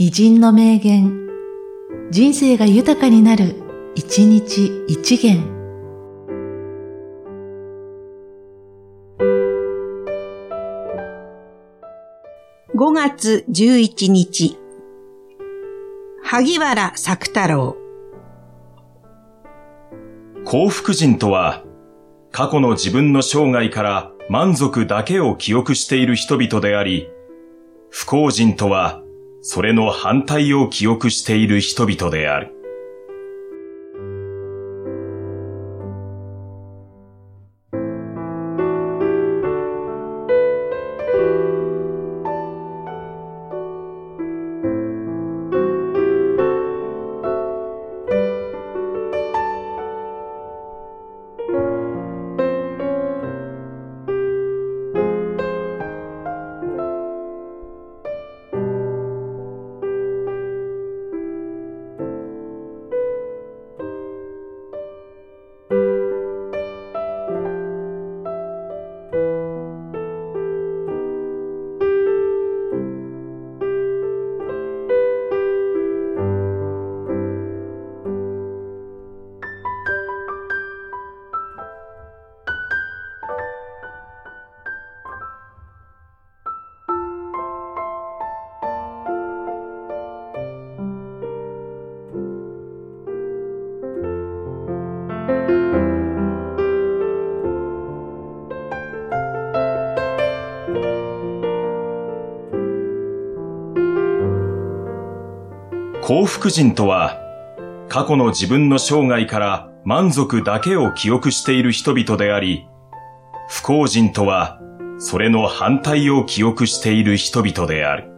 偉人の名言、人生が豊かになる、一日一元。5月11日、萩原作太郎。幸福人とは、過去の自分の生涯から満足だけを記憶している人々であり、不幸人とは、それの反対を記憶している人々である。幸福人とは、過去の自分の生涯から満足だけを記憶している人々であり、不幸人とは、それの反対を記憶している人々である。